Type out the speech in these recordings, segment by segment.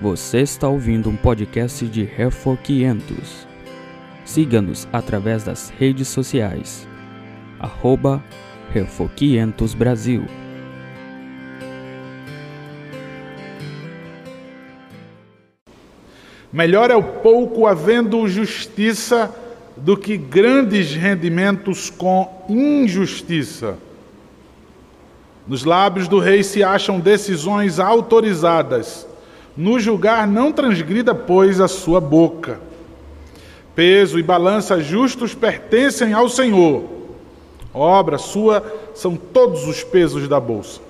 Você está ouvindo um podcast de Refor 500. Siga-nos através das redes sociais. Arroba Refor 500 Brasil. Melhor é o pouco havendo justiça do que grandes rendimentos com injustiça. Nos lábios do rei se acham decisões autorizadas. No julgar não transgrida, pois, a sua boca. Peso e balança justos pertencem ao Senhor. Obra sua são todos os pesos da bolsa.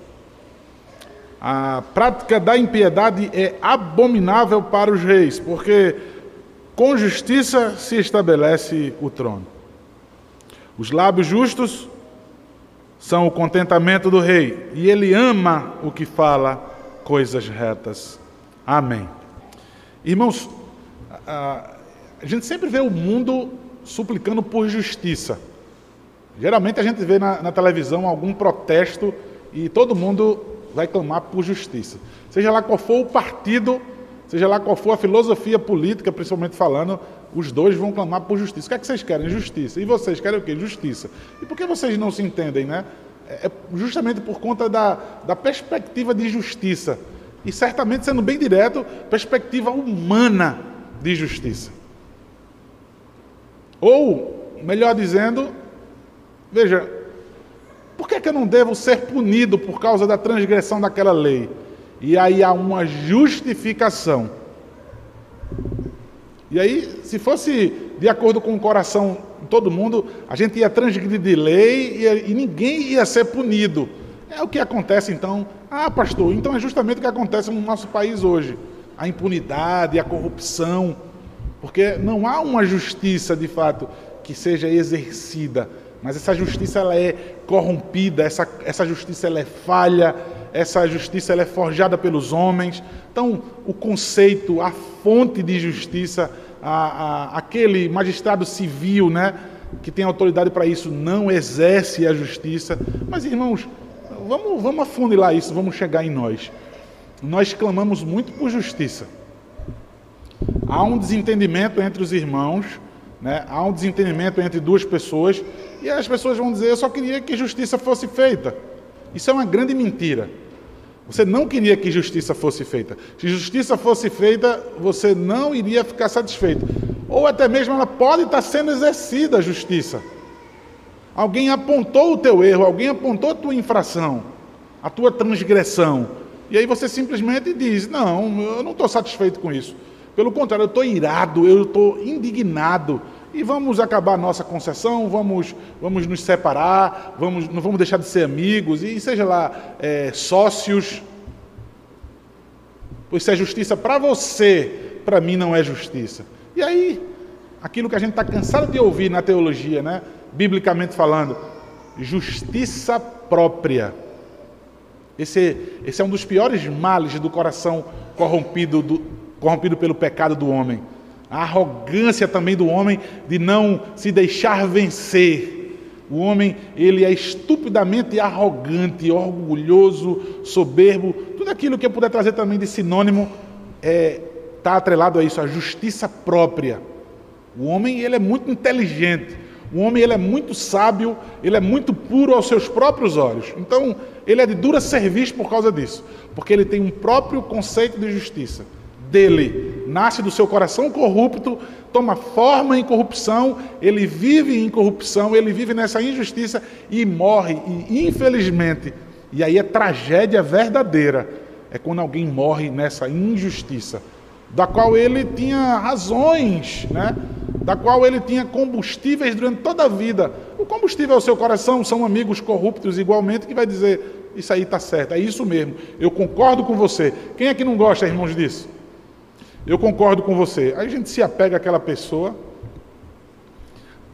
A prática da impiedade é abominável para os reis, porque com justiça se estabelece o trono. Os lábios justos são o contentamento do rei, e ele ama o que fala coisas retas. Amém. Irmãos, a, gente sempre vê o mundo suplicando por justiça. Geralmente a gente vê na, na televisão algum protesto e todo mundo vai clamar por justiça. Seja lá qual for o partido, seja lá qual for a filosofia política, principalmente falando, os dois vão clamar por justiça. O que é que vocês querem? Justiça. E vocês querem o quê? Justiça. E por que vocês não se entendem, né? É, é justamente por conta da, da perspectiva de justiça. E certamente, sendo bem direto, perspectiva humana de justiça. Ou, melhor dizendo, veja, por que, é que eu não devo ser punido por causa da transgressão daquela lei? E aí há uma justificação. E aí, se fosse de acordo com o coração de todo mundo, a gente ia transgredir lei e, e ninguém ia ser punido. É o que acontece então. Ah, pastor, então é justamente o que acontece no nosso país hoje: a impunidade, a corrupção. Porque não há uma justiça de fato que seja exercida mas essa justiça ela é corrompida, essa, essa justiça ela é falha, essa justiça ela é forjada pelos homens. Então, o conceito, a fonte de justiça, a, a, aquele magistrado civil, né, que tem autoridade para isso, não exerce a justiça. Mas, irmãos, vamos, vamos afunilar isso, vamos chegar em nós. Nós clamamos muito por justiça. Há um desentendimento entre os irmãos, né? há um desentendimento entre duas pessoas e as pessoas vão dizer: Eu só queria que justiça fosse feita. Isso é uma grande mentira. Você não queria que justiça fosse feita. Se justiça fosse feita, você não iria ficar satisfeito. Ou até mesmo ela pode estar sendo exercida a justiça. Alguém apontou o teu erro, alguém apontou a tua infração, a tua transgressão. E aí você simplesmente diz: Não, eu não estou satisfeito com isso. Pelo contrário, eu estou irado, eu estou indignado e vamos acabar nossa concessão, vamos, vamos nos separar, vamos, não vamos deixar de ser amigos, e seja lá é, sócios. Pois se é justiça para você, para mim não é justiça. E aí, aquilo que a gente está cansado de ouvir na teologia, né? Biblicamente falando, justiça própria. Esse, esse é um dos piores males do coração corrompido, do, corrompido pelo pecado do homem a arrogância também do homem de não se deixar vencer. O homem, ele é estupidamente arrogante, orgulhoso, soberbo, tudo aquilo que eu puder trazer também de sinônimo está é, tá atrelado a isso, a justiça própria. O homem, ele é muito inteligente, o homem, ele é muito sábio, ele é muito puro aos seus próprios olhos. Então, ele é de dura serviço por causa disso, porque ele tem um próprio conceito de justiça dele nasce do seu coração corrupto, toma forma em corrupção, ele vive em corrupção, ele vive nessa injustiça e morre. E infelizmente, e aí é tragédia verdadeira, é quando alguém morre nessa injustiça, da qual ele tinha razões, né? da qual ele tinha combustíveis durante toda a vida. O combustível é o seu coração, são amigos corruptos igualmente que vai dizer: Isso aí está certo, é isso mesmo, eu concordo com você. Quem é que não gosta, irmãos, disso? Eu concordo com você. Aí a gente se apega àquela pessoa,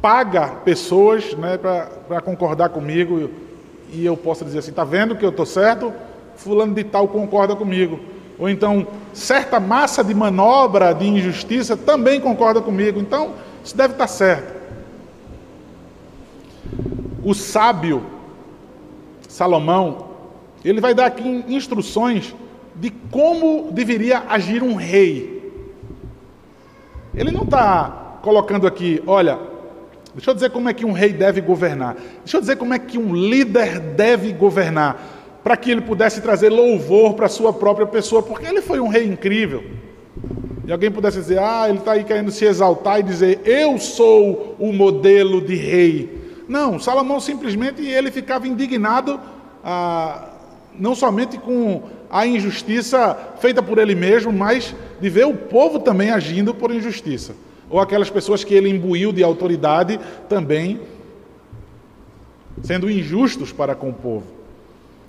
paga pessoas né, para concordar comigo e eu posso dizer assim: está vendo que eu estou certo? Fulano de Tal concorda comigo. Ou então, certa massa de manobra de injustiça também concorda comigo. Então, isso deve estar certo. O sábio, Salomão, ele vai dar aqui instruções de como deveria agir um rei. Ele não está colocando aqui, olha, deixa eu dizer como é que um rei deve governar, deixa eu dizer como é que um líder deve governar, para que ele pudesse trazer louvor para a sua própria pessoa, porque ele foi um rei incrível. E alguém pudesse dizer, ah, ele está aí querendo se exaltar e dizer, eu sou o modelo de rei. Não, Salomão simplesmente ele ficava indignado, ah, não somente com a injustiça feita por ele mesmo, mas de ver o povo também agindo por injustiça. Ou aquelas pessoas que ele imbuiu de autoridade também sendo injustos para com o povo.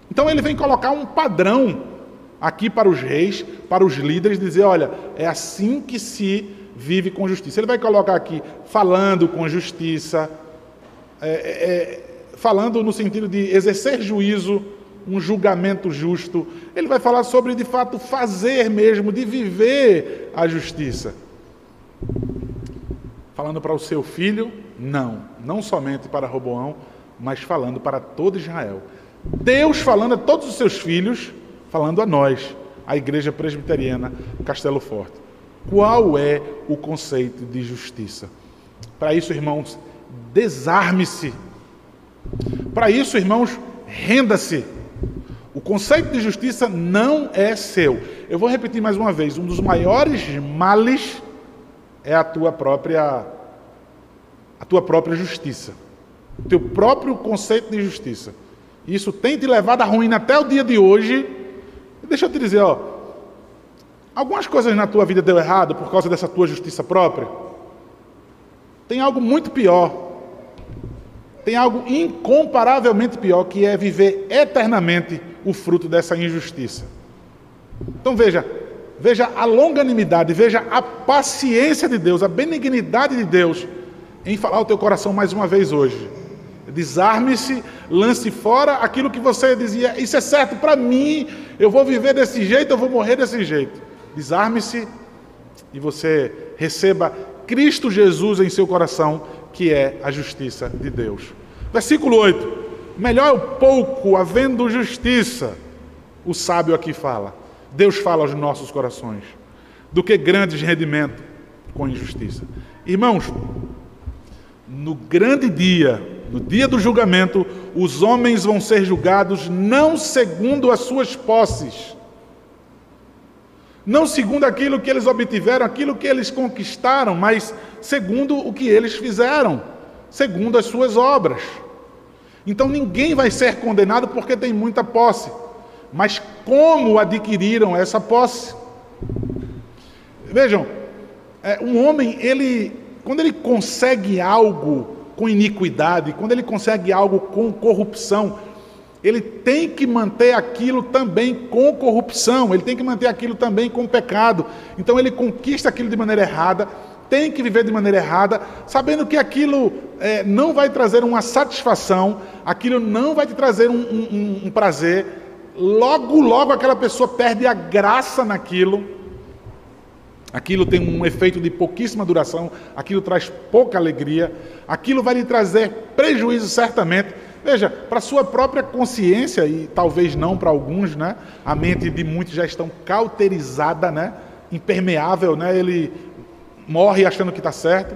Então ele vem colocar um padrão aqui para os reis, para os líderes, dizer: olha, é assim que se vive com justiça. Ele vai colocar aqui falando com justiça, é, é, é, falando no sentido de exercer juízo, um julgamento justo. Ele vai falar sobre, de fato, fazer mesmo, de viver a justiça. Falando para o seu filho, não, não somente para Roboão, mas falando para todo Israel. Deus falando a todos os seus filhos, falando a nós, a igreja presbiteriana Castelo Forte. Qual é o conceito de justiça? Para isso, irmãos, desarme-se. Para isso, irmãos, renda-se. O conceito de justiça não é seu. Eu vou repetir mais uma vez: um dos maiores males é a tua própria a tua própria justiça. O teu próprio conceito de justiça. Isso tem te levado à ruína até o dia de hoje. Deixa eu te dizer, ó, algumas coisas na tua vida deu errado por causa dessa tua justiça própria. Tem algo muito pior tem algo incomparavelmente pior, que é viver eternamente o fruto dessa injustiça. Então veja, veja a longanimidade, veja a paciência de Deus, a benignidade de Deus em falar o teu coração mais uma vez hoje. Desarme-se, lance fora aquilo que você dizia, isso é certo para mim, eu vou viver desse jeito, eu vou morrer desse jeito. Desarme-se e você receba Cristo Jesus em seu coração que é a justiça de Deus. Versículo 8: Melhor o pouco havendo justiça, o sábio aqui fala. Deus fala aos nossos corações, do que grandes rendimentos com injustiça. Irmãos, no grande dia, no dia do julgamento, os homens vão ser julgados não segundo as suas posses, não segundo aquilo que eles obtiveram, aquilo que eles conquistaram, mas segundo o que eles fizeram, segundo as suas obras. Então ninguém vai ser condenado porque tem muita posse, mas como adquiriram essa posse? Vejam, é, um homem, ele, quando ele consegue algo com iniquidade, quando ele consegue algo com corrupção, ele tem que manter aquilo também com corrupção, ele tem que manter aquilo também com pecado. Então ele conquista aquilo de maneira errada, tem que viver de maneira errada, sabendo que aquilo é, não vai trazer uma satisfação, aquilo não vai te trazer um, um, um prazer. Logo, logo aquela pessoa perde a graça naquilo. Aquilo tem um efeito de pouquíssima duração, aquilo traz pouca alegria, aquilo vai lhe trazer prejuízo certamente Veja, para sua própria consciência, e talvez não para alguns, né? A mente de muitos já estão cauterizada, né? Impermeável, né? Ele morre achando que está certo.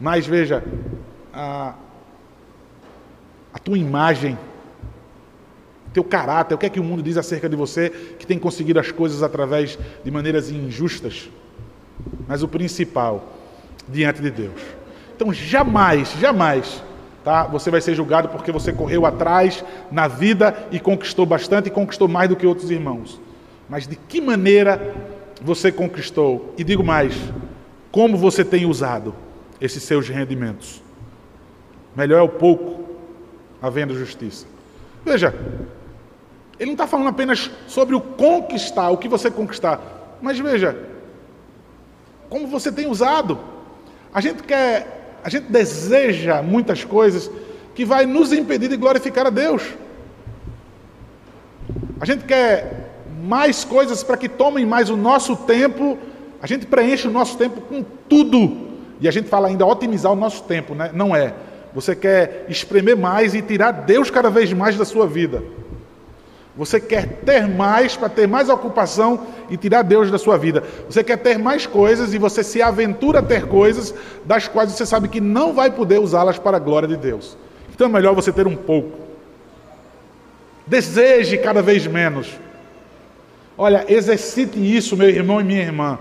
Mas veja, a, a tua imagem, teu caráter, o que é que o mundo diz acerca de você que tem conseguido as coisas através de maneiras injustas. Mas o principal, diante de Deus. Então jamais, jamais Tá? Você vai ser julgado porque você correu atrás na vida e conquistou bastante e conquistou mais do que outros irmãos. Mas de que maneira você conquistou? E digo mais, como você tem usado esses seus rendimentos? Melhor é o pouco, havendo justiça. Veja, ele não está falando apenas sobre o conquistar, o que você conquistar, mas veja, como você tem usado. A gente quer a gente deseja muitas coisas que vai nos impedir de glorificar a Deus. A gente quer mais coisas para que tomem mais o nosso tempo. A gente preenche o nosso tempo com tudo. E a gente fala ainda otimizar o nosso tempo, né? Não é. Você quer espremer mais e tirar Deus cada vez mais da sua vida. Você quer ter mais para ter mais ocupação e tirar Deus da sua vida. Você quer ter mais coisas e você se aventura a ter coisas das quais você sabe que não vai poder usá-las para a glória de Deus. Então é melhor você ter um pouco. Deseje cada vez menos. Olha, exercite isso, meu irmão e minha irmã.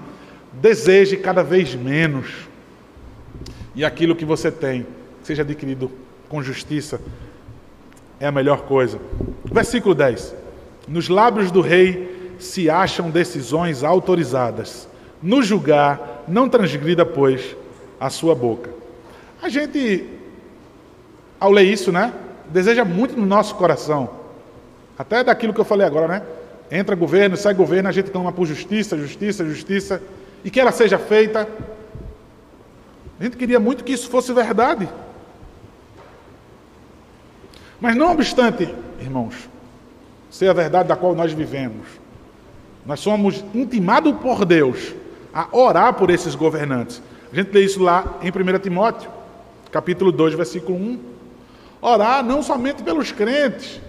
Deseje cada vez menos. E aquilo que você tem seja adquirido com justiça é a melhor coisa. Versículo 10. Nos lábios do rei se acham decisões autorizadas. No julgar, não transgrida, pois, a sua boca. A gente, ao ler isso, né, deseja muito no nosso coração, até daquilo que eu falei agora, né? Entra governo, sai governo, a gente clama por justiça, justiça, justiça, e que ela seja feita. A gente queria muito que isso fosse verdade. Mas não obstante, irmãos, ser a verdade da qual nós vivemos. Nós somos intimados por Deus a orar por esses governantes. A gente lê isso lá em 1 Timóteo, capítulo 2, versículo 1. Orar não somente pelos crentes,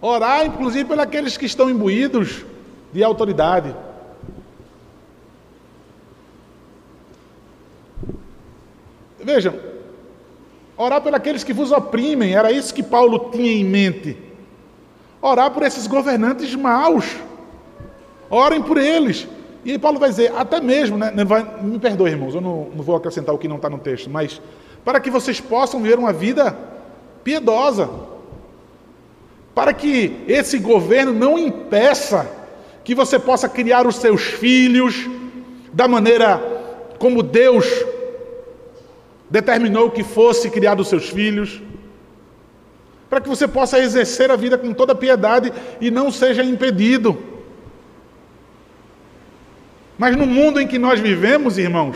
orar inclusive pelos aqueles que estão imbuídos de autoridade. Vejam, orar pelos aqueles que vos oprimem, era isso que Paulo tinha em mente orar por esses governantes maus. Orem por eles. E Paulo vai dizer, até mesmo, né, me perdoe, irmãos, eu não, não vou acrescentar o que não está no texto, mas para que vocês possam viver uma vida piedosa, para que esse governo não impeça que você possa criar os seus filhos da maneira como Deus determinou que fosse criado os seus filhos para que você possa exercer a vida com toda piedade e não seja impedido. Mas no mundo em que nós vivemos, irmãos,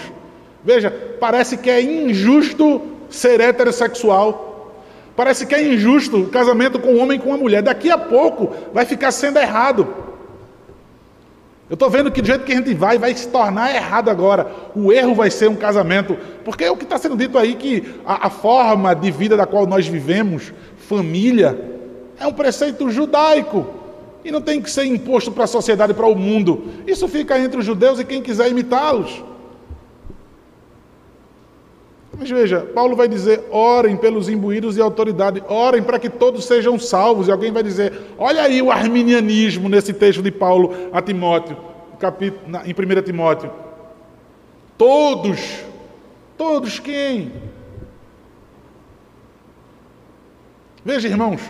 veja, parece que é injusto ser heterossexual. Parece que é injusto o casamento com um homem e com uma mulher. Daqui a pouco vai ficar sendo errado. Eu estou vendo que do jeito que a gente vai, vai se tornar errado agora. O erro vai ser um casamento. Porque é o que está sendo dito aí que a, a forma de vida da qual nós vivemos família, é um preceito judaico e não tem que ser imposto para a sociedade, para o mundo. Isso fica entre os judeus e quem quiser imitá-los. Mas veja, Paulo vai dizer: orem pelos imbuídos de autoridade, orem para que todos sejam salvos. E alguém vai dizer: olha aí o arminianismo nesse texto de Paulo a Timóteo, em 1 Timóteo. Todos, todos quem? Veja, irmãos,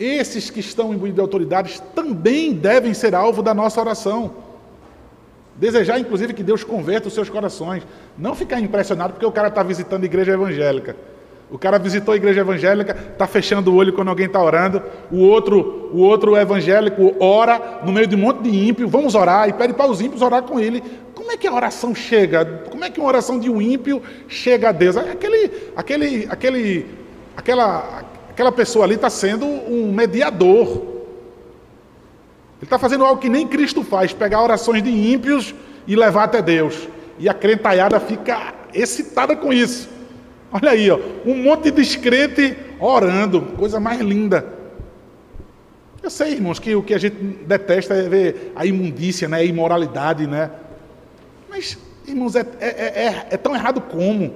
esses que estão imbuídos de autoridades também devem ser alvo da nossa oração. Desejar, inclusive, que Deus converta os seus corações. Não ficar impressionado porque o cara está visitando a igreja evangélica. O cara visitou a igreja evangélica, está fechando o olho quando alguém está orando. O outro, o outro evangélico ora no meio de um monte de ímpio. Vamos orar e pede para os ímpios orar com ele. Como é que a oração chega? Como é que uma oração de um ímpio chega a Deus? Aquele, aquele, aquele aquela, aquela pessoa ali está sendo um mediador. Ele está fazendo algo que nem Cristo faz, pegar orações de ímpios e levar até Deus. E a crentalhada fica excitada com isso. Olha aí, ó, um monte de descrente orando, coisa mais linda. Eu sei, irmãos, que o que a gente detesta é ver a imundícia, né, a imoralidade, né? Mas, irmãos, é, é, é, é tão errado como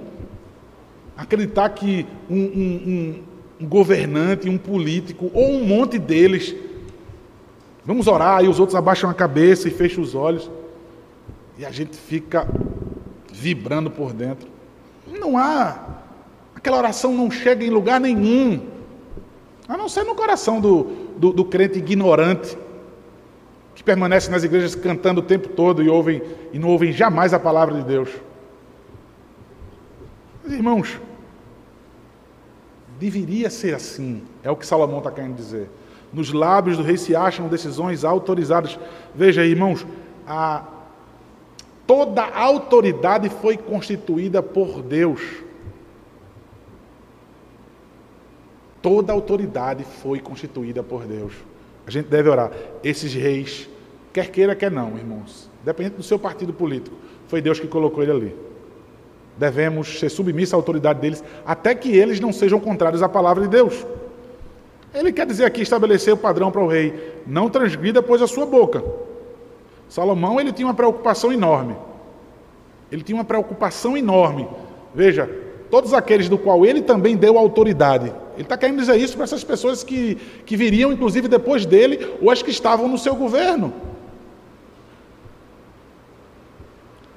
acreditar que um, um, um, governante, um político, ou um monte deles, vamos orar, e os outros abaixam a cabeça e fecham os olhos, e a gente fica vibrando por dentro. Não há, aquela oração não chega em lugar nenhum, a não ser no coração do, do, do crente ignorante, que permanece nas igrejas cantando o tempo todo e, ouvem, e não ouvem jamais a palavra de Deus. Irmãos, deveria ser assim, é o que Salomão está querendo dizer. Nos lábios do rei se acham decisões autorizadas. Veja, irmãos, a, toda a autoridade foi constituída por Deus. Toda a autoridade foi constituída por Deus. A gente deve orar. Esses reis, quer queira, quer não, irmãos, dependendo do seu partido político, foi Deus que colocou ele ali. Devemos ser submissos à autoridade deles, até que eles não sejam contrários à palavra de Deus. Ele quer dizer aqui, estabelecer o padrão para o rei. Não transgrida, pois, a sua boca. Salomão, ele tinha uma preocupação enorme. Ele tinha uma preocupação enorme. Veja, todos aqueles do qual ele também deu autoridade. Ele está querendo dizer isso para essas pessoas que, que viriam, inclusive, depois dele, ou as que estavam no seu governo.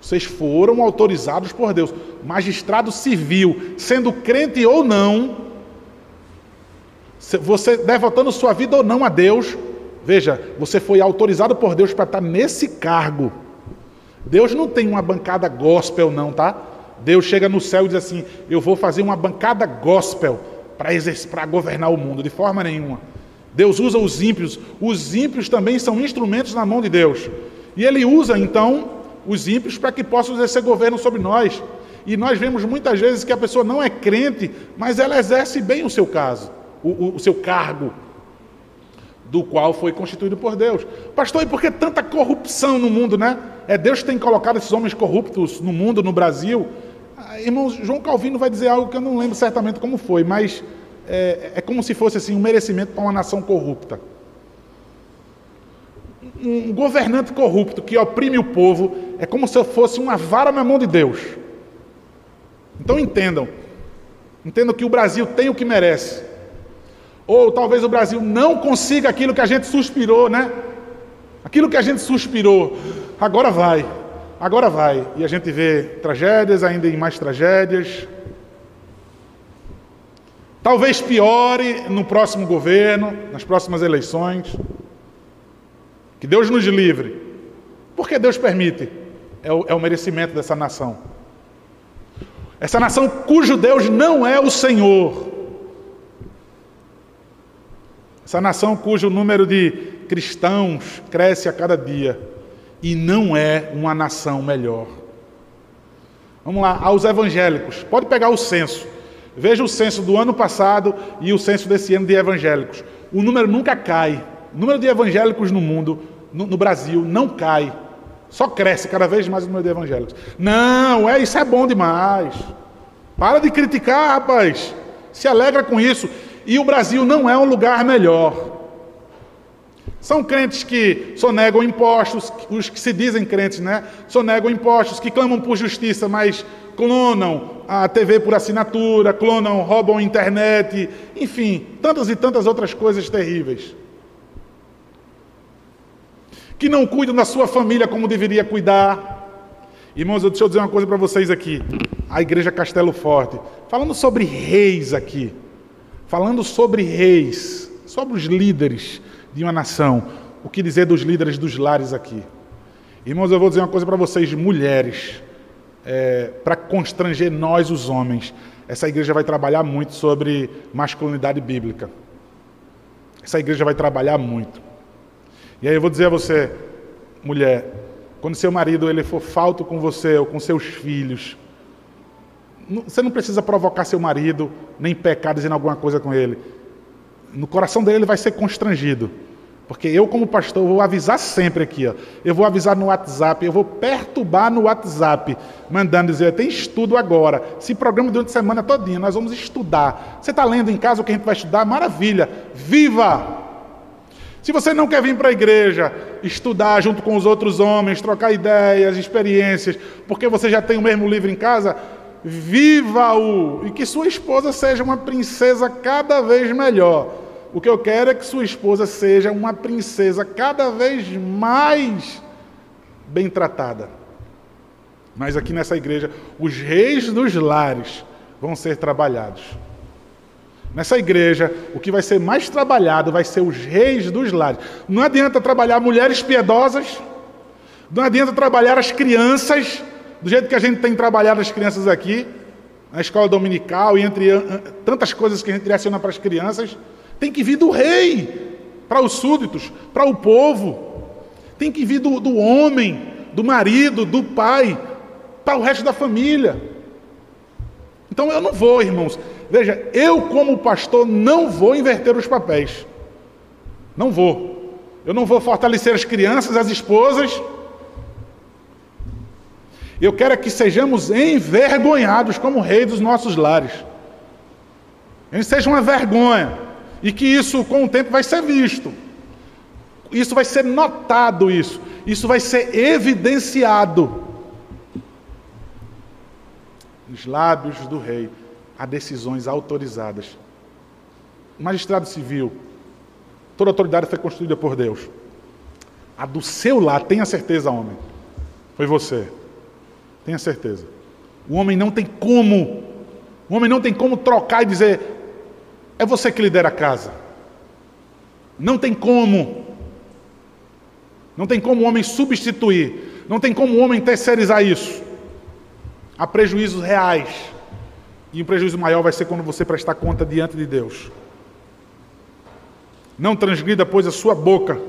Vocês foram autorizados por Deus. Magistrado civil, sendo crente ou não, você devotando sua vida ou não a Deus, veja, você foi autorizado por Deus para estar nesse cargo. Deus não tem uma bancada gospel, não, tá? Deus chega no céu e diz assim: Eu vou fazer uma bancada gospel para governar o mundo, de forma nenhuma. Deus usa os ímpios, os ímpios também são instrumentos na mão de Deus. E Ele usa então os ímpios para que possam exercer governo sobre nós. E nós vemos muitas vezes que a pessoa não é crente, mas ela exerce bem o seu caso, o, o, seu cargo, do qual foi constituído por Deus. Pastor, e por que tanta corrupção no mundo, né? É Deus que tem colocado esses homens corruptos no mundo, no Brasil. Ah, irmão, João Calvino vai dizer algo que eu não lembro certamente como foi, mas é, é como se fosse assim um merecimento para uma nação corrupta. Um governante corrupto que oprime o povo é como se fosse uma vara na mão de Deus. Então entendam, entendam que o Brasil tem o que merece. Ou talvez o Brasil não consiga aquilo que a gente suspirou, né? Aquilo que a gente suspirou, agora vai, agora vai. E a gente vê tragédias, ainda em mais tragédias. Talvez piore no próximo governo, nas próximas eleições. Que Deus nos livre. Porque Deus permite. É o, é o merecimento dessa nação. Essa nação cujo Deus não é o Senhor. Essa nação cujo número de cristãos cresce a cada dia e não é uma nação melhor. Vamos lá, aos evangélicos. Pode pegar o censo. Veja o censo do ano passado e o censo desse ano de evangélicos. O número nunca cai. O número de evangélicos no mundo, no, no Brasil, não cai. Só cresce cada vez mais o número de evangélicos. Não, é isso é bom demais. Para de criticar, rapaz. Se alegra com isso. E o Brasil não é um lugar melhor. São crentes que sonegam impostos, os que se dizem crentes, né? Sonegam impostos, que clamam por justiça, mas clonam a TV por assinatura, clonam, roubam a internet, enfim, tantas e tantas outras coisas terríveis. Que não cuidam da sua família como deveria cuidar. Irmãos, deixa eu dizer uma coisa para vocês aqui. A igreja Castelo Forte, falando sobre reis aqui, falando sobre reis, sobre os líderes de uma nação. O que dizer dos líderes dos lares aqui? Irmãos, eu vou dizer uma coisa para vocês, mulheres, é, para constranger nós, os homens. Essa igreja vai trabalhar muito sobre masculinidade bíblica. Essa igreja vai trabalhar muito. E aí eu vou dizer a você, mulher, quando seu marido ele for falto com você ou com seus filhos, você não precisa provocar seu marido, nem pecar dizendo alguma coisa com ele no coração dele ele vai ser constrangido. Porque eu, como pastor, vou avisar sempre aqui. Ó. Eu vou avisar no WhatsApp, eu vou perturbar no WhatsApp, mandando dizer, tem estudo agora. Se programa durante a semana todinha, nós vamos estudar. Você está lendo em casa o que a gente vai estudar? Maravilha! Viva! Se você não quer vir para a igreja, estudar junto com os outros homens, trocar ideias, experiências, porque você já tem o mesmo livro em casa, viva-o e que sua esposa seja uma princesa cada vez melhor. O que eu quero é que sua esposa seja uma princesa cada vez mais bem tratada. Mas aqui nessa igreja, os reis dos lares vão ser trabalhados. Nessa igreja, o que vai ser mais trabalhado vai ser os reis dos lares. Não adianta trabalhar mulheres piedosas, não adianta trabalhar as crianças, do jeito que a gente tem trabalhado as crianças aqui, na escola dominical e entre tantas coisas que a gente direciona para as crianças, tem que vir do rei para os súditos, para o povo. Tem que vir do, do homem, do marido, do pai, para o resto da família. Então eu não vou, irmãos. Veja, eu como pastor não vou inverter os papéis. Não vou. Eu não vou fortalecer as crianças, as esposas eu quero é que sejamos envergonhados como rei dos nossos lares. Gente seja uma vergonha. E que isso, com o tempo, vai ser visto. Isso vai ser notado, isso. Isso vai ser evidenciado. Nos lábios do rei há decisões autorizadas. O magistrado civil, toda autoridade foi construída por Deus. A do seu lado, tenha certeza, homem, foi você. Tenha certeza. O homem não tem como, o homem não tem como trocar e dizer, é você que lidera a casa. Não tem como. Não tem como o homem substituir. Não tem como o homem terceirizar isso. Há prejuízos reais. E um prejuízo maior vai ser quando você prestar conta diante de Deus. Não transgrida, pois, a sua boca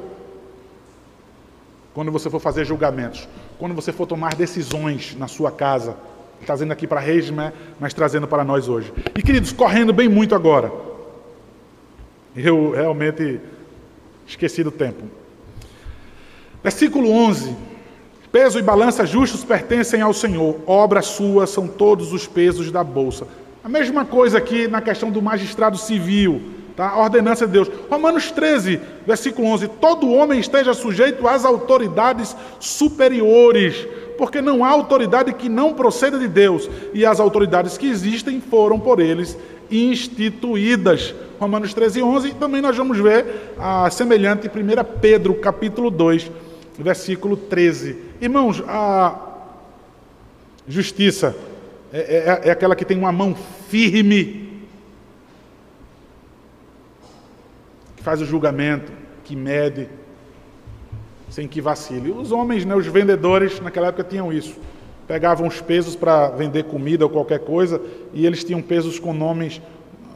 quando você for fazer julgamentos, quando você for tomar decisões na sua casa, trazendo aqui para Reis, né, mas trazendo para nós hoje. E queridos, correndo bem muito agora. Eu realmente esqueci do tempo. Versículo 11. Peso e balança justos pertencem ao Senhor, obra sua são todos os pesos da bolsa. A mesma coisa aqui na questão do magistrado civil, tá? a ordenança de Deus. Romanos 13, versículo 11: Todo homem esteja sujeito às autoridades superiores, porque não há autoridade que não proceda de Deus, e as autoridades que existem foram por eles instituídas. Romanos 13, 11, também nós vamos ver a semelhante em 1 Pedro, capítulo 2, versículo 13. Irmãos, a justiça é, é, é aquela que tem uma mão firme, que faz o julgamento, que mede, sem que vacile. Os homens, né, os vendedores, naquela época tinham isso pegavam os pesos para vender comida ou qualquer coisa, e eles tinham pesos com nomes,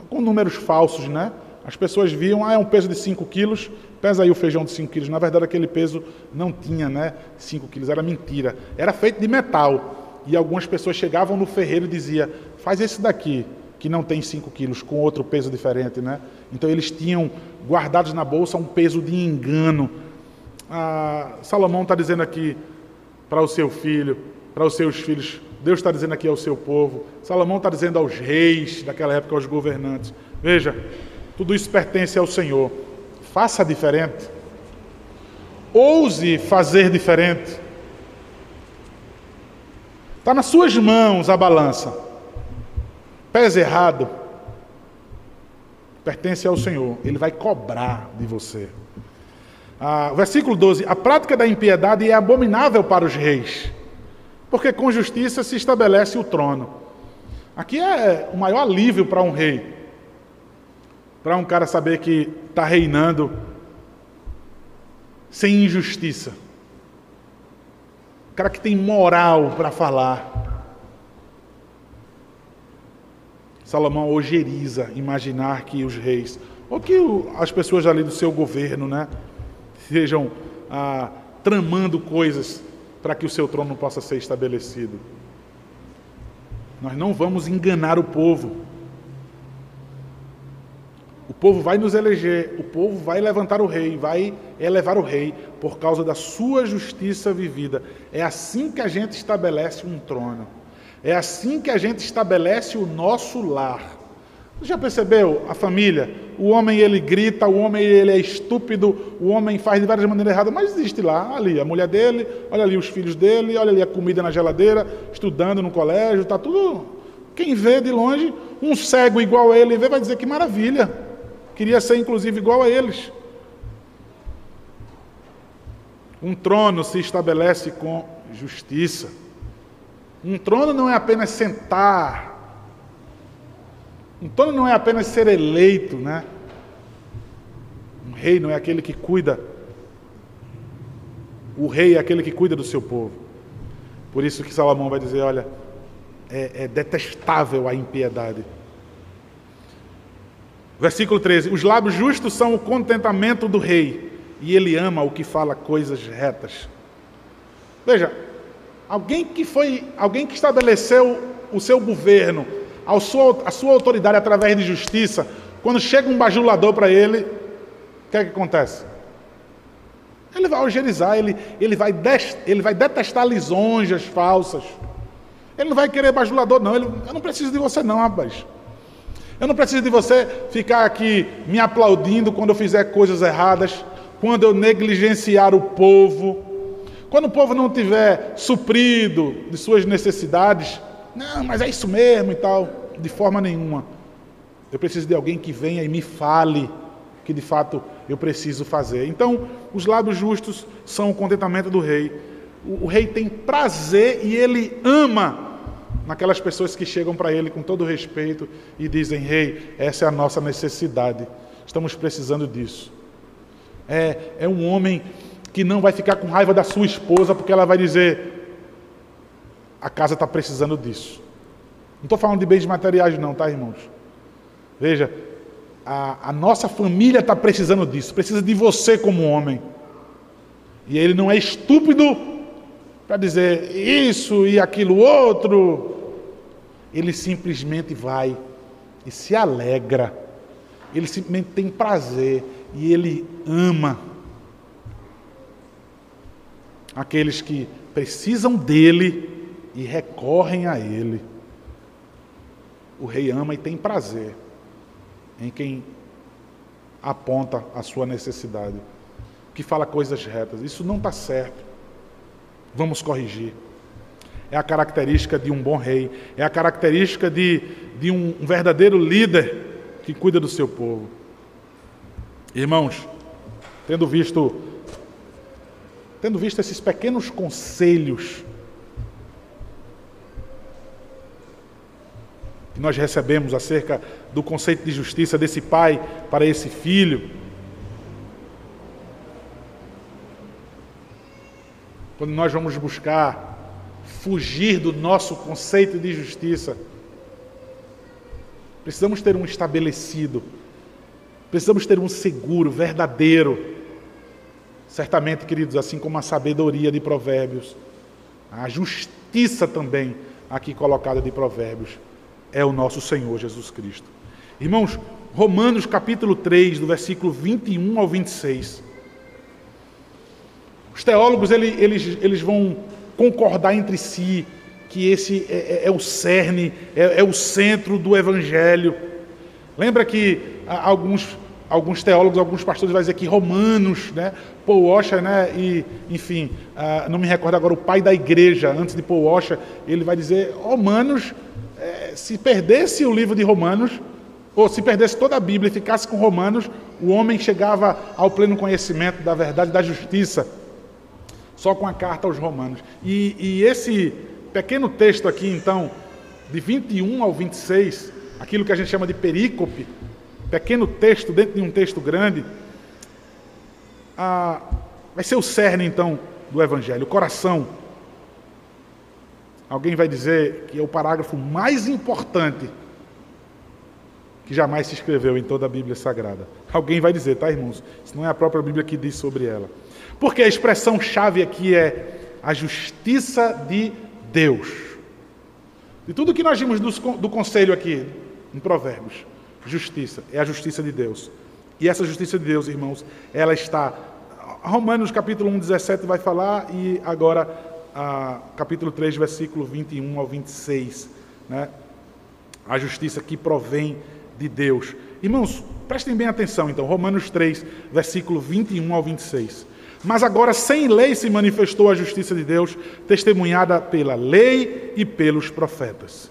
com números falsos, né? As pessoas viam, ah, é um peso de 5 quilos, pesa aí o feijão de 5 quilos. Na verdade, aquele peso não tinha né, 5 quilos, era mentira. Era feito de metal. E algumas pessoas chegavam no ferreiro e diziam, faz esse daqui, que não tem 5 quilos, com outro peso diferente. Né? Então eles tinham guardados na bolsa um peso de engano. Ah, Salomão está dizendo aqui para o seu filho, para os seus filhos. Deus está dizendo aqui ao seu povo. Salomão está dizendo aos reis daquela época, aos governantes. Veja, tudo isso pertence ao Senhor. Faça diferente. Ouse fazer diferente. Está nas suas mãos a balança. Pés errado. Pertence ao Senhor. Ele vai cobrar de você. Ah, versículo 12: A prática da impiedade é abominável para os reis porque com justiça se estabelece o trono. Aqui é o maior alívio para um rei, para um cara saber que está reinando sem injustiça. O cara que tem moral para falar. Salomão ojeriza imaginar que os reis, ou que as pessoas ali do seu governo, né, sejam ah, tramando coisas para que o seu trono possa ser estabelecido. Nós não vamos enganar o povo. O povo vai nos eleger, o povo vai levantar o rei, vai elevar o rei por causa da sua justiça vivida. É assim que a gente estabelece um trono. É assim que a gente estabelece o nosso lar. Já percebeu a família? O homem ele grita, o homem ele é estúpido, o homem faz de várias maneiras erradas, mas existe lá, ali, a mulher dele, olha ali os filhos dele, olha ali a comida na geladeira, estudando no colégio, está tudo. Quem vê de longe, um cego igual a ele vê, vai dizer que maravilha. Queria ser inclusive igual a eles. Um trono se estabelece com justiça. Um trono não é apenas sentar um trono não é apenas ser eleito, né? Um rei não é aquele que cuida. O rei é aquele que cuida do seu povo. Por isso que Salomão vai dizer: olha, é, é detestável a impiedade. Versículo 13: Os lábios justos são o contentamento do rei, e ele ama o que fala coisas retas. Veja, alguém que foi, alguém que estabeleceu o seu governo, a sua, a sua autoridade através de justiça, quando chega um bajulador para ele, o que é que acontece? Ele vai algerizar, ele, ele, vai des, ele vai detestar lisonjas falsas. Ele não vai querer bajulador, não. Ele, eu não preciso de você, não, rapaz. Eu não preciso de você ficar aqui me aplaudindo quando eu fizer coisas erradas, quando eu negligenciar o povo, quando o povo não tiver suprido de suas necessidades. Não, mas é isso mesmo e tal. De forma nenhuma. Eu preciso de alguém que venha e me fale que de fato eu preciso fazer. Então, os lábios justos são o contentamento do rei. O, o rei tem prazer e ele ama naquelas pessoas que chegam para ele com todo respeito e dizem: Rei, essa é a nossa necessidade, estamos precisando disso. É, é um homem que não vai ficar com raiva da sua esposa porque ela vai dizer: A casa está precisando disso. Não estou falando de bens materiais, não, tá, irmãos? Veja, a, a nossa família está precisando disso, precisa de você como homem. E ele não é estúpido para dizer isso e aquilo outro ele simplesmente vai e se alegra, ele simplesmente tem prazer e ele ama aqueles que precisam dele e recorrem a ele. O rei ama e tem prazer em quem aponta a sua necessidade, que fala coisas retas. Isso não está certo. Vamos corrigir é a característica de um bom rei, é a característica de, de um, um verdadeiro líder que cuida do seu povo. Irmãos, tendo visto, tendo visto esses pequenos conselhos que nós recebemos acerca do conceito de justiça desse pai para esse filho, quando nós vamos buscar fugir do nosso conceito de justiça. Precisamos ter um estabelecido, precisamos ter um seguro, verdadeiro. Certamente, queridos, assim como a sabedoria de Provérbios, a justiça também, aqui colocada de Provérbios, é o nosso Senhor Jesus Cristo. Irmãos, Romanos capítulo 3, do versículo 21 ao 26. Os teólogos eles, eles, eles vão concordar entre si que esse é, é, é o cerne, é, é, o centro do Evangelho. Lembra que alguns, alguns teólogos, alguns pastores vão dizer que Romanos, né, Paul Washer, né, e, enfim, uh, não me recordo agora, o pai da igreja, antes de Paul Washer, ele vai dizer, Romanos, é, se perdesse o livro de Romanos, ou se perdesse toda a Bíblia e ficasse com Romanos, o homem chegava ao pleno conhecimento da verdade da justiça só com a carta aos Romanos. E, e esse pequeno texto aqui, então, de 21 ao 26, aquilo que a gente chama de perícope, pequeno texto dentro de um texto grande, ah, vai ser o cerne, então, do Evangelho, o coração. Alguém vai dizer que é o parágrafo mais importante que jamais se escreveu em toda a Bíblia Sagrada. Alguém vai dizer, tá, irmãos? Isso não é a própria Bíblia que diz sobre ela. Porque a expressão chave aqui é a justiça de Deus. De tudo que nós vimos do, do conselho aqui, em Provérbios, justiça, é a justiça de Deus. E essa justiça de Deus, irmãos, ela está. Romanos capítulo 1, 17 vai falar, e agora a, capítulo 3, versículo 21 ao 26. Né? A justiça que provém de Deus. Irmãos, prestem bem atenção então, Romanos 3, versículo 21 ao 26. Mas agora, sem lei, se manifestou a justiça de Deus, testemunhada pela lei e pelos profetas.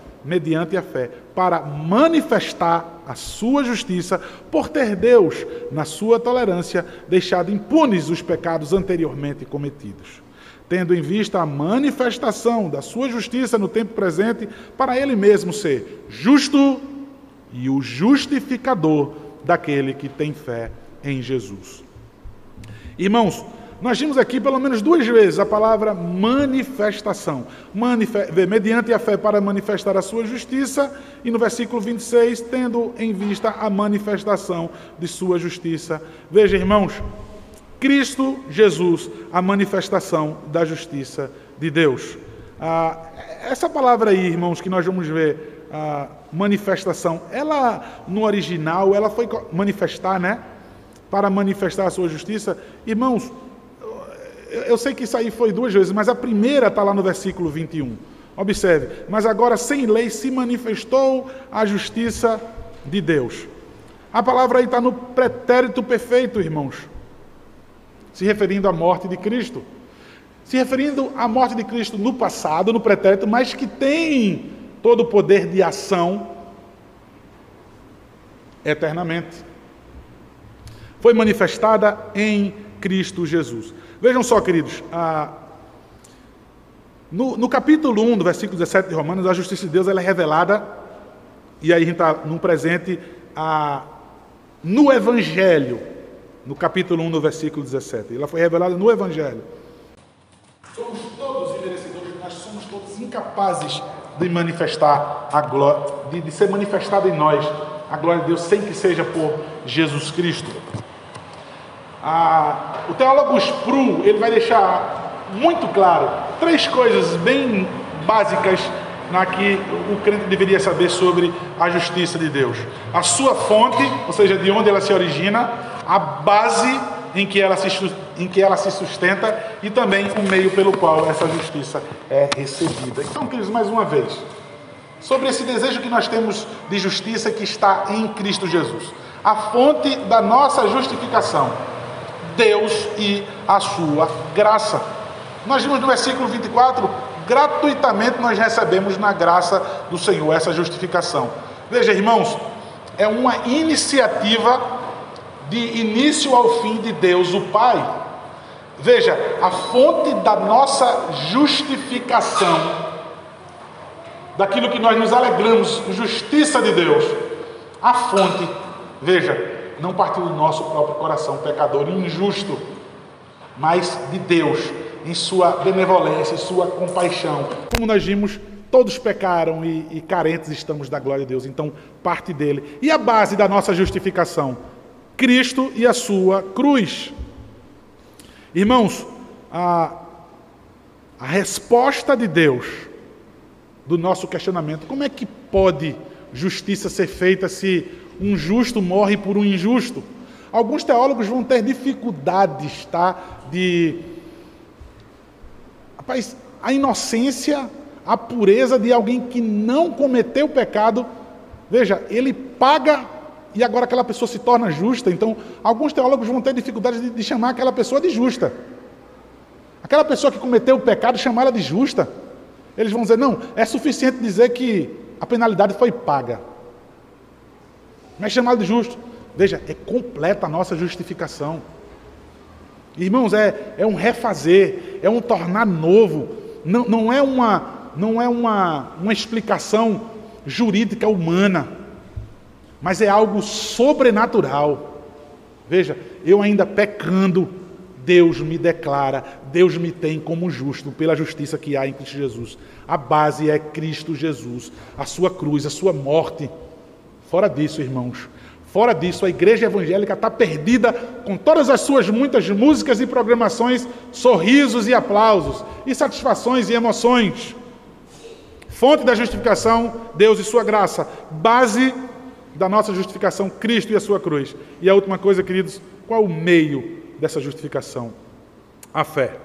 mediante a fé, para manifestar a sua justiça, por ter Deus, na sua tolerância, deixado impunes os pecados anteriormente cometidos. Tendo em vista a manifestação da sua justiça no tempo presente, para ele mesmo ser justo e o justificador daquele que tem fé em Jesus. Irmãos, nós vimos aqui pelo menos duas vezes a palavra manifestação. Manife mediante a fé para manifestar a sua justiça, e no versículo 26, tendo em vista a manifestação de sua justiça. Veja, irmãos, Cristo Jesus, a manifestação da justiça de Deus. Ah, essa palavra aí, irmãos, que nós vamos ver, a manifestação, ela no original, ela foi manifestar, né? Para manifestar a sua justiça. Irmãos, eu sei que isso aí foi duas vezes, mas a primeira está lá no versículo 21. Observe, mas agora sem lei se manifestou a justiça de Deus. A palavra aí está no pretérito perfeito, irmãos, se referindo à morte de Cristo se referindo à morte de Cristo no passado, no pretérito, mas que tem todo o poder de ação eternamente. Foi manifestada em Cristo Jesus. Vejam só, queridos, no, no, capítulo 1, do versículo 17 de Romanos, a justiça de Deus ela é revelada, e aí a gente está num presente, no Evangelho, no capítulo 1, no versículo 17. Ela foi revelada no Evangelho. Somos todos imerecedores, nós somos todos incapazes de manifestar a glória, de, de ser manifestada em nós a glória de Deus sem que seja por Jesus Cristo. Ah, o teólogo Spru ele vai deixar muito claro três coisas bem básicas na que o crente deveria saber sobre a justiça de Deus: a sua fonte, ou seja, de onde ela se origina, a base em que ela se, em que ela se sustenta e também o meio pelo qual essa justiça é recebida. Então, queridos, mais uma vez, sobre esse desejo que nós temos de justiça que está em Cristo Jesus, a fonte da nossa justificação, Deus e a sua graça. Nós vimos no versículo 24, gratuitamente nós recebemos na graça do Senhor essa justificação. Veja, irmãos, é uma iniciativa de início ao fim de Deus o Pai. Veja, a fonte da nossa justificação, daquilo que nós nos alegramos, justiça de Deus, a fonte, veja, não partiu do nosso próprio coração pecador e injusto, mas de Deus, em sua benevolência, em sua compaixão. Como nós vimos, todos pecaram e, e carentes estamos da glória de Deus, então parte dele. E a base da nossa justificação? Cristo e a sua cruz. Irmãos, a, a resposta de Deus do nosso questionamento: como é que pode justiça ser feita se um justo morre por um injusto? Alguns teólogos vão ter dificuldades, tá? De. Rapaz, a inocência, a pureza de alguém que não cometeu pecado, veja, ele paga e agora aquela pessoa se torna justa. Então, alguns teólogos vão ter dificuldade de, de chamar aquela pessoa de justa. Aquela pessoa que cometeu o pecado, chamar ela de justa. Eles vão dizer: não, é suficiente dizer que a penalidade foi paga. Não é chamado de justo. Veja, é completa a nossa justificação. Irmãos, é, é um refazer, é um tornar novo. Não, não é, uma, não é uma, uma explicação jurídica humana mas é algo sobrenatural. Veja, eu ainda pecando, Deus me declara, Deus me tem como justo pela justiça que há em Cristo Jesus. A base é Cristo Jesus, a sua cruz, a sua morte. Fora disso, irmãos, fora disso, a igreja evangélica está perdida com todas as suas muitas músicas e programações, sorrisos e aplausos, e satisfações e emoções. Fonte da justificação, Deus e sua graça. Base da nossa justificação, Cristo e a sua cruz. E a última coisa, queridos, qual o meio dessa justificação? A fé.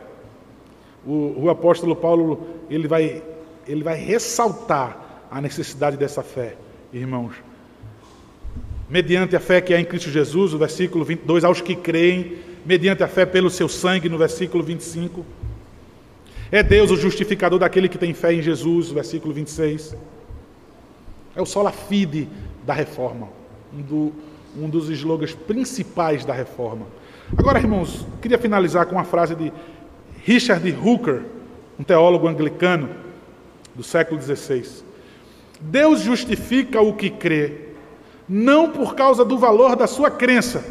O, o apóstolo Paulo ele vai, ele vai ressaltar a necessidade dessa fé, irmãos. Mediante a fé que há em Cristo Jesus, o versículo 22, aos que creem, mediante a fé pelo seu sangue, no versículo 25. É Deus o justificador daquele que tem fé em Jesus, versículo 26. É o sola fide da reforma, um, do, um dos slogans principais da reforma. Agora, irmãos, queria finalizar com uma frase de Richard Hooker, um teólogo anglicano do século XVI. Deus justifica o que crê, não por causa do valor da sua crença,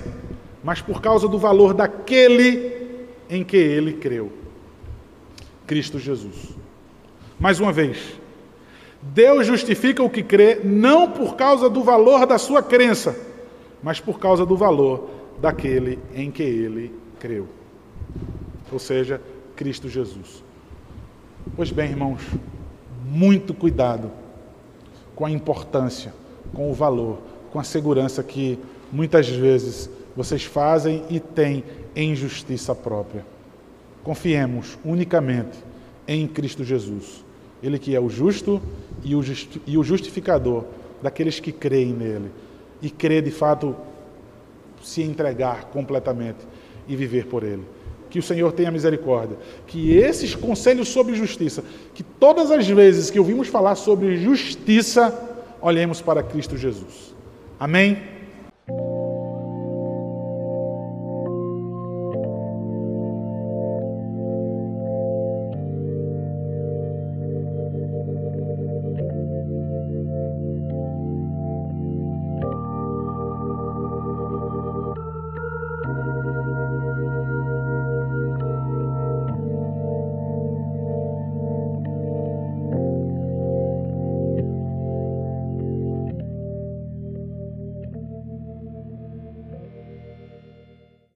mas por causa do valor daquele em que ele creu. Cristo Jesus. Mais uma vez, Deus justifica o que crê não por causa do valor da sua crença, mas por causa do valor daquele em que ele creu. Ou seja, Cristo Jesus. Pois bem, irmãos, muito cuidado com a importância, com o valor, com a segurança que muitas vezes vocês fazem e têm em justiça própria. Confiemos unicamente em Cristo Jesus, Ele que é o justo e o, justi e o justificador daqueles que creem nele e crê de fato se entregar completamente e viver por Ele. Que o Senhor tenha misericórdia. Que esses conselhos sobre justiça, que todas as vezes que ouvimos falar sobre justiça, olhemos para Cristo Jesus. Amém?